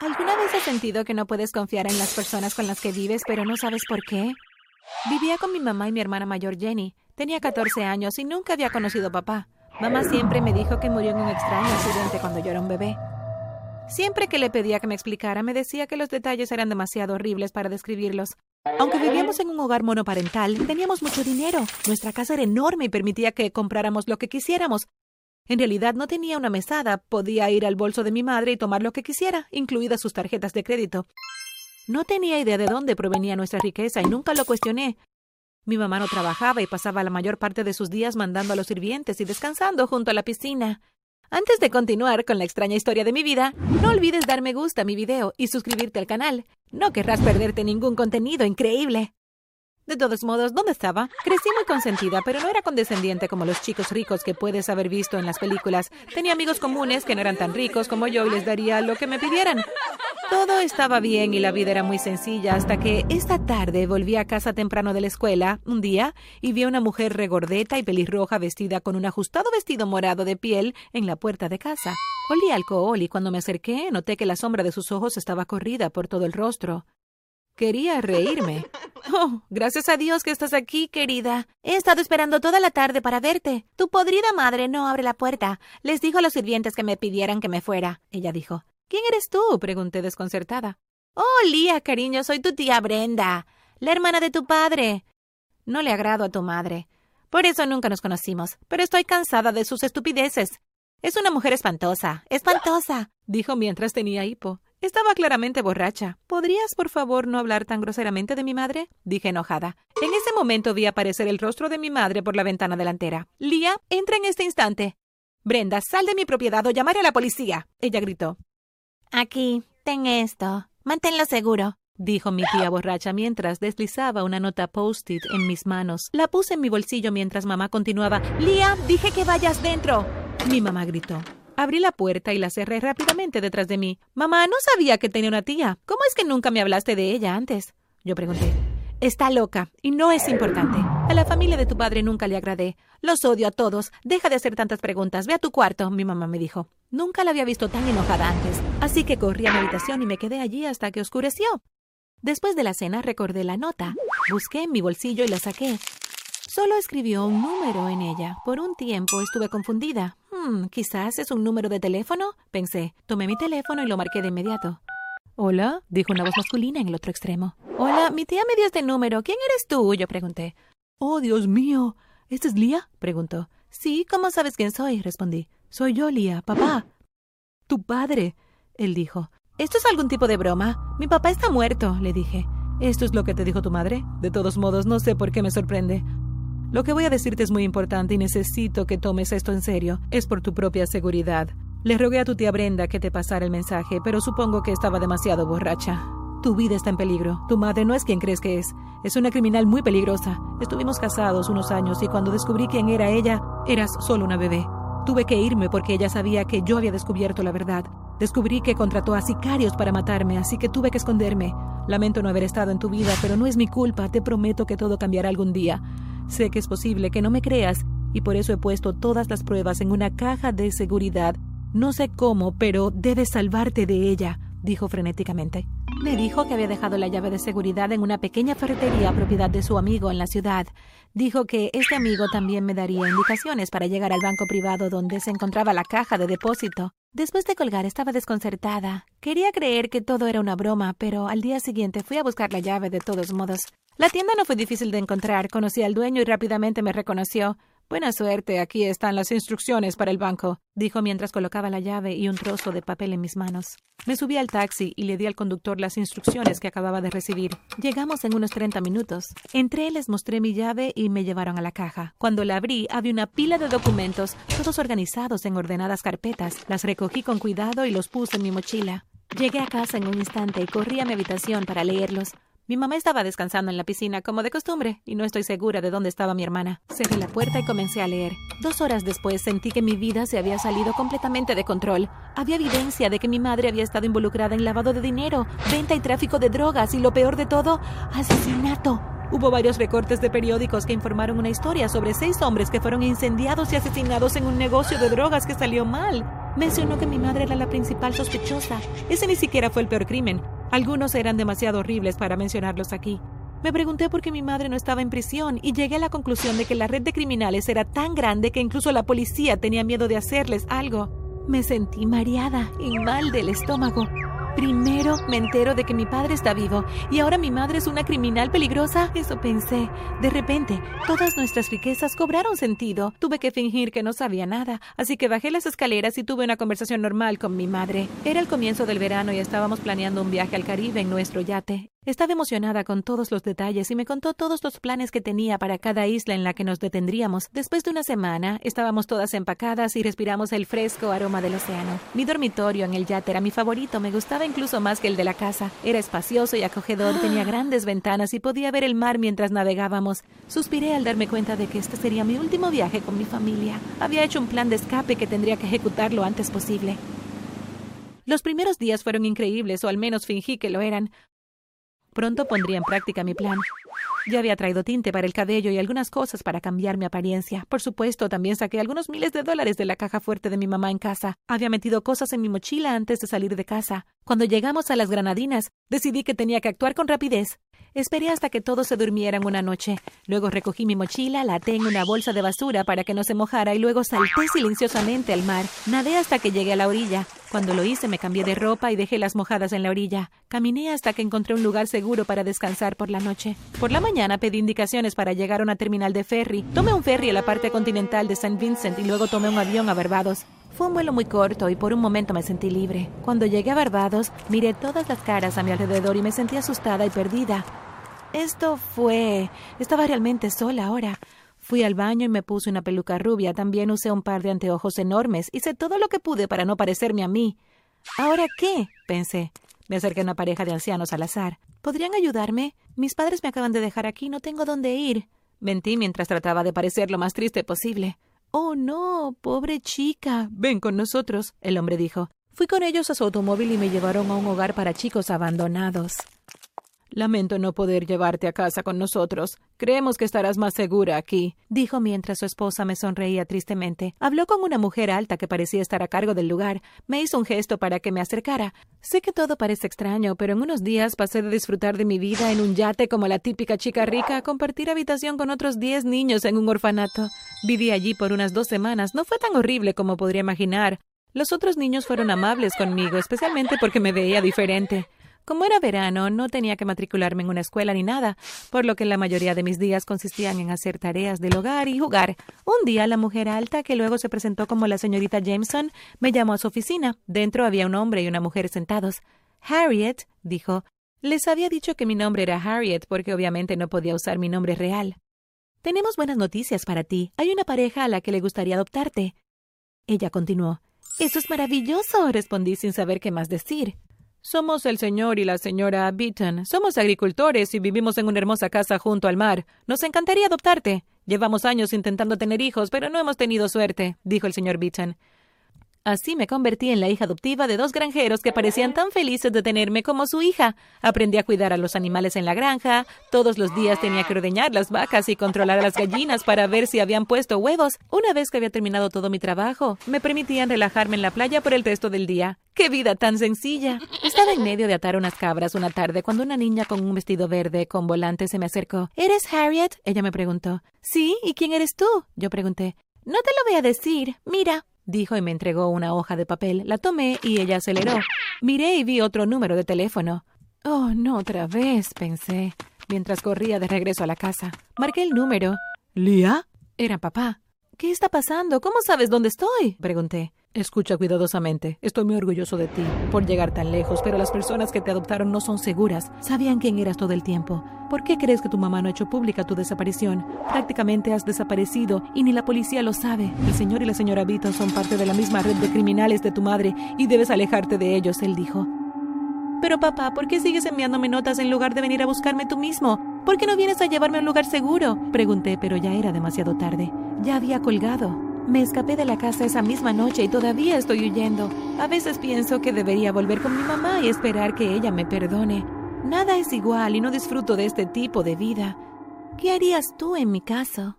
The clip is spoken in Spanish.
¿Alguna vez has sentido que no puedes confiar en las personas con las que vives, pero no sabes por qué? Vivía con mi mamá y mi hermana mayor Jenny. Tenía 14 años y nunca había conocido a papá. Mamá siempre me dijo que murió en un extraño accidente cuando yo era un bebé. Siempre que le pedía que me explicara, me decía que los detalles eran demasiado horribles para describirlos. Aunque vivíamos en un hogar monoparental, teníamos mucho dinero. Nuestra casa era enorme y permitía que compráramos lo que quisiéramos, en realidad no tenía una mesada, podía ir al bolso de mi madre y tomar lo que quisiera, incluidas sus tarjetas de crédito. No tenía idea de dónde provenía nuestra riqueza y nunca lo cuestioné. Mi mamá no trabajaba y pasaba la mayor parte de sus días mandando a los sirvientes y descansando junto a la piscina. Antes de continuar con la extraña historia de mi vida, no olvides dar me gusta a mi video y suscribirte al canal. No querrás perderte ningún contenido increíble. De todos modos, ¿dónde estaba? Crecí muy consentida, pero no era condescendiente como los chicos ricos que puedes haber visto en las películas. Tenía amigos comunes que no eran tan ricos como yo y les daría lo que me pidieran. Todo estaba bien y la vida era muy sencilla hasta que esta tarde volví a casa temprano de la escuela, un día, y vi a una mujer regordeta y pelirroja vestida con un ajustado vestido morado de piel en la puerta de casa. Olía alcohol y cuando me acerqué noté que la sombra de sus ojos estaba corrida por todo el rostro. Quería reírme. Oh, gracias a Dios que estás aquí, querida. He estado esperando toda la tarde para verte. Tu podrida madre no abre la puerta. Les dijo a los sirvientes que me pidieran que me fuera. Ella dijo. ¿Quién eres tú? pregunté desconcertada. Oh, Lía, cariño, soy tu tía Brenda, la hermana de tu padre. No le agrado a tu madre. Por eso nunca nos conocimos, pero estoy cansada de sus estupideces. Es una mujer espantosa, espantosa, dijo mientras tenía hipo. Estaba claramente borracha. ¿Podrías, por favor, no hablar tan groseramente de mi madre? dije enojada. En ese momento vi aparecer el rostro de mi madre por la ventana delantera. Lía, entra en este instante. Brenda, sal de mi propiedad o llamaré a la policía. Ella gritó. Aquí, ten esto. Manténlo seguro dijo mi tía borracha mientras deslizaba una nota post-it en mis manos. La puse en mi bolsillo mientras mamá continuaba. Lía, dije que vayas dentro. Mi mamá gritó. Abrí la puerta y la cerré rápidamente detrás de mí. Mamá, no sabía que tenía una tía. ¿Cómo es que nunca me hablaste de ella antes? Yo pregunté. Está loca y no es importante. A la familia de tu padre nunca le agradé. Los odio a todos. Deja de hacer tantas preguntas. Ve a tu cuarto, mi mamá me dijo. Nunca la había visto tan enojada antes, así que corrí a mi habitación y me quedé allí hasta que oscureció. Después de la cena recordé la nota. Busqué en mi bolsillo y la saqué. Solo escribió un número en ella. Por un tiempo estuve confundida. Hmm, quizás es un número de teléfono, pensé. Tomé mi teléfono y lo marqué de inmediato. Hola, dijo una voz masculina en el otro extremo. Hola, mi tía me dio este número. ¿Quién eres tú? Yo pregunté. Oh, Dios mío. ¿Esta es Lía? preguntó. Sí, ¿cómo sabes quién soy? respondí. Soy yo, Lía, papá. Tu padre, él dijo. ¿Esto es algún tipo de broma? Mi papá está muerto, le dije. ¿Esto es lo que te dijo tu madre? De todos modos, no sé por qué me sorprende. Lo que voy a decirte es muy importante y necesito que tomes esto en serio. Es por tu propia seguridad. Le rogué a tu tía Brenda que te pasara el mensaje, pero supongo que estaba demasiado borracha. Tu vida está en peligro. Tu madre no es quien crees que es. Es una criminal muy peligrosa. Estuvimos casados unos años y cuando descubrí quién era ella, eras solo una bebé. Tuve que irme porque ella sabía que yo había descubierto la verdad. Descubrí que contrató a sicarios para matarme, así que tuve que esconderme. Lamento no haber estado en tu vida, pero no es mi culpa. Te prometo que todo cambiará algún día. Sé que es posible que no me creas y por eso he puesto todas las pruebas en una caja de seguridad. No sé cómo, pero debes salvarte de ella, dijo frenéticamente. Me dijo que había dejado la llave de seguridad en una pequeña ferretería propiedad de su amigo en la ciudad. Dijo que este amigo también me daría indicaciones para llegar al banco privado donde se encontraba la caja de depósito. Después de colgar estaba desconcertada. Quería creer que todo era una broma, pero al día siguiente fui a buscar la llave de todos modos. La tienda no fue difícil de encontrar. Conocí al dueño y rápidamente me reconoció. Buena suerte, aquí están las instrucciones para el banco, dijo mientras colocaba la llave y un trozo de papel en mis manos. Me subí al taxi y le di al conductor las instrucciones que acababa de recibir. Llegamos en unos 30 minutos. Entré, les mostré mi llave y me llevaron a la caja. Cuando la abrí, había una pila de documentos, todos organizados en ordenadas carpetas. Las recogí con cuidado y los puse en mi mochila. Llegué a casa en un instante y corrí a mi habitación para leerlos. Mi mamá estaba descansando en la piscina, como de costumbre, y no estoy segura de dónde estaba mi hermana. Cerré la puerta y comencé a leer. Dos horas después sentí que mi vida se había salido completamente de control. Había evidencia de que mi madre había estado involucrada en lavado de dinero, venta y tráfico de drogas, y lo peor de todo, asesinato. Hubo varios recortes de periódicos que informaron una historia sobre seis hombres que fueron incendiados y asesinados en un negocio de drogas que salió mal. Mencionó que mi madre era la principal sospechosa. Ese ni siquiera fue el peor crimen. Algunos eran demasiado horribles para mencionarlos aquí. Me pregunté por qué mi madre no estaba en prisión y llegué a la conclusión de que la red de criminales era tan grande que incluso la policía tenía miedo de hacerles algo. Me sentí mareada y mal del estómago. Primero me entero de que mi padre está vivo y ahora mi madre es una criminal peligrosa. Eso pensé. De repente, todas nuestras riquezas cobraron sentido. Tuve que fingir que no sabía nada, así que bajé las escaleras y tuve una conversación normal con mi madre. Era el comienzo del verano y estábamos planeando un viaje al Caribe en nuestro yate. Estaba emocionada con todos los detalles y me contó todos los planes que tenía para cada isla en la que nos detendríamos. Después de una semana, estábamos todas empacadas y respiramos el fresco aroma del océano. Mi dormitorio en el yate era mi favorito, me gustaba incluso más que el de la casa. Era espacioso y acogedor, tenía grandes ventanas y podía ver el mar mientras navegábamos. Suspiré al darme cuenta de que este sería mi último viaje con mi familia. Había hecho un plan de escape que tendría que ejecutar lo antes posible. Los primeros días fueron increíbles, o al menos fingí que lo eran. Pronto pondría en práctica mi plan. Ya había traído tinte para el cabello y algunas cosas para cambiar mi apariencia. Por supuesto, también saqué algunos miles de dólares de la caja fuerte de mi mamá en casa. Había metido cosas en mi mochila antes de salir de casa. Cuando llegamos a las granadinas, decidí que tenía que actuar con rapidez. Esperé hasta que todos se durmieran una noche. Luego recogí mi mochila, la até en una bolsa de basura para que no se mojara y luego salté silenciosamente al mar. Nadé hasta que llegué a la orilla. Cuando lo hice me cambié de ropa y dejé las mojadas en la orilla. Caminé hasta que encontré un lugar seguro para descansar por la noche. Por la mañana pedí indicaciones para llegar a una terminal de ferry. Tomé un ferry a la parte continental de St. Vincent y luego tomé un avión a Barbados. Fue un vuelo muy corto y por un momento me sentí libre. Cuando llegué a Barbados, miré todas las caras a mi alrededor y me sentí asustada y perdida. Esto fue... Estaba realmente sola ahora. Fui al baño y me puse una peluca rubia. También usé un par de anteojos enormes. Hice todo lo que pude para no parecerme a mí. ¿Ahora qué? pensé. Me acerqué a una pareja de ancianos al azar. ¿Podrían ayudarme? Mis padres me acaban de dejar aquí. No tengo dónde ir. Mentí mientras trataba de parecer lo más triste posible. Oh, no, pobre chica. Ven con nosotros, el hombre dijo. Fui con ellos a su automóvil y me llevaron a un hogar para chicos abandonados. Lamento no poder llevarte a casa con nosotros. Creemos que estarás más segura aquí, dijo mientras su esposa me sonreía tristemente. Habló con una mujer alta que parecía estar a cargo del lugar. Me hizo un gesto para que me acercara. Sé que todo parece extraño, pero en unos días pasé de disfrutar de mi vida en un yate como la típica chica rica a compartir habitación con otros diez niños en un orfanato. Viví allí por unas dos semanas. No fue tan horrible como podría imaginar. Los otros niños fueron amables conmigo, especialmente porque me veía diferente. Como era verano, no tenía que matricularme en una escuela ni nada, por lo que la mayoría de mis días consistían en hacer tareas del hogar y jugar. Un día la mujer alta, que luego se presentó como la señorita Jameson, me llamó a su oficina. Dentro había un hombre y una mujer sentados. Harriet, dijo. Les había dicho que mi nombre era Harriet porque obviamente no podía usar mi nombre real. Tenemos buenas noticias para ti. Hay una pareja a la que le gustaría adoptarte. Ella continuó. Eso es maravilloso, respondí sin saber qué más decir. Somos el señor y la señora Beaton. Somos agricultores y vivimos en una hermosa casa junto al mar. Nos encantaría adoptarte. Llevamos años intentando tener hijos, pero no hemos tenido suerte, dijo el señor Beaton. Así me convertí en la hija adoptiva de dos granjeros que parecían tan felices de tenerme como su hija. Aprendí a cuidar a los animales en la granja. Todos los días tenía que ordeñar las vacas y controlar a las gallinas para ver si habían puesto huevos. Una vez que había terminado todo mi trabajo, me permitían relajarme en la playa por el resto del día. ¡Qué vida tan sencilla! Estaba en medio de atar unas cabras una tarde cuando una niña con un vestido verde con volante se me acercó. ¿Eres Harriet? Ella me preguntó. Sí, ¿y quién eres tú? Yo pregunté. No te lo voy a decir. Mira, dijo y me entregó una hoja de papel. La tomé y ella aceleró. Miré y vi otro número de teléfono. Oh, no otra vez, pensé, mientras corría de regreso a la casa. Marqué el número. ¿Lía? Era papá. ¿Qué está pasando? ¿Cómo sabes dónde estoy? pregunté. Escucha cuidadosamente. Estoy muy orgulloso de ti por llegar tan lejos, pero las personas que te adoptaron no son seguras. Sabían quién eras todo el tiempo. ¿Por qué crees que tu mamá no ha hecho pública tu desaparición? Prácticamente has desaparecido y ni la policía lo sabe. El señor y la señora Vito son parte de la misma red de criminales de tu madre y debes alejarte de ellos, él dijo. Pero papá, ¿por qué sigues enviándome notas en lugar de venir a buscarme tú mismo? ¿Por qué no vienes a llevarme a un lugar seguro? Pregunté, pero ya era demasiado tarde. Ya había colgado. Me escapé de la casa esa misma noche y todavía estoy huyendo. A veces pienso que debería volver con mi mamá y esperar que ella me perdone. Nada es igual y no disfruto de este tipo de vida. ¿Qué harías tú en mi caso?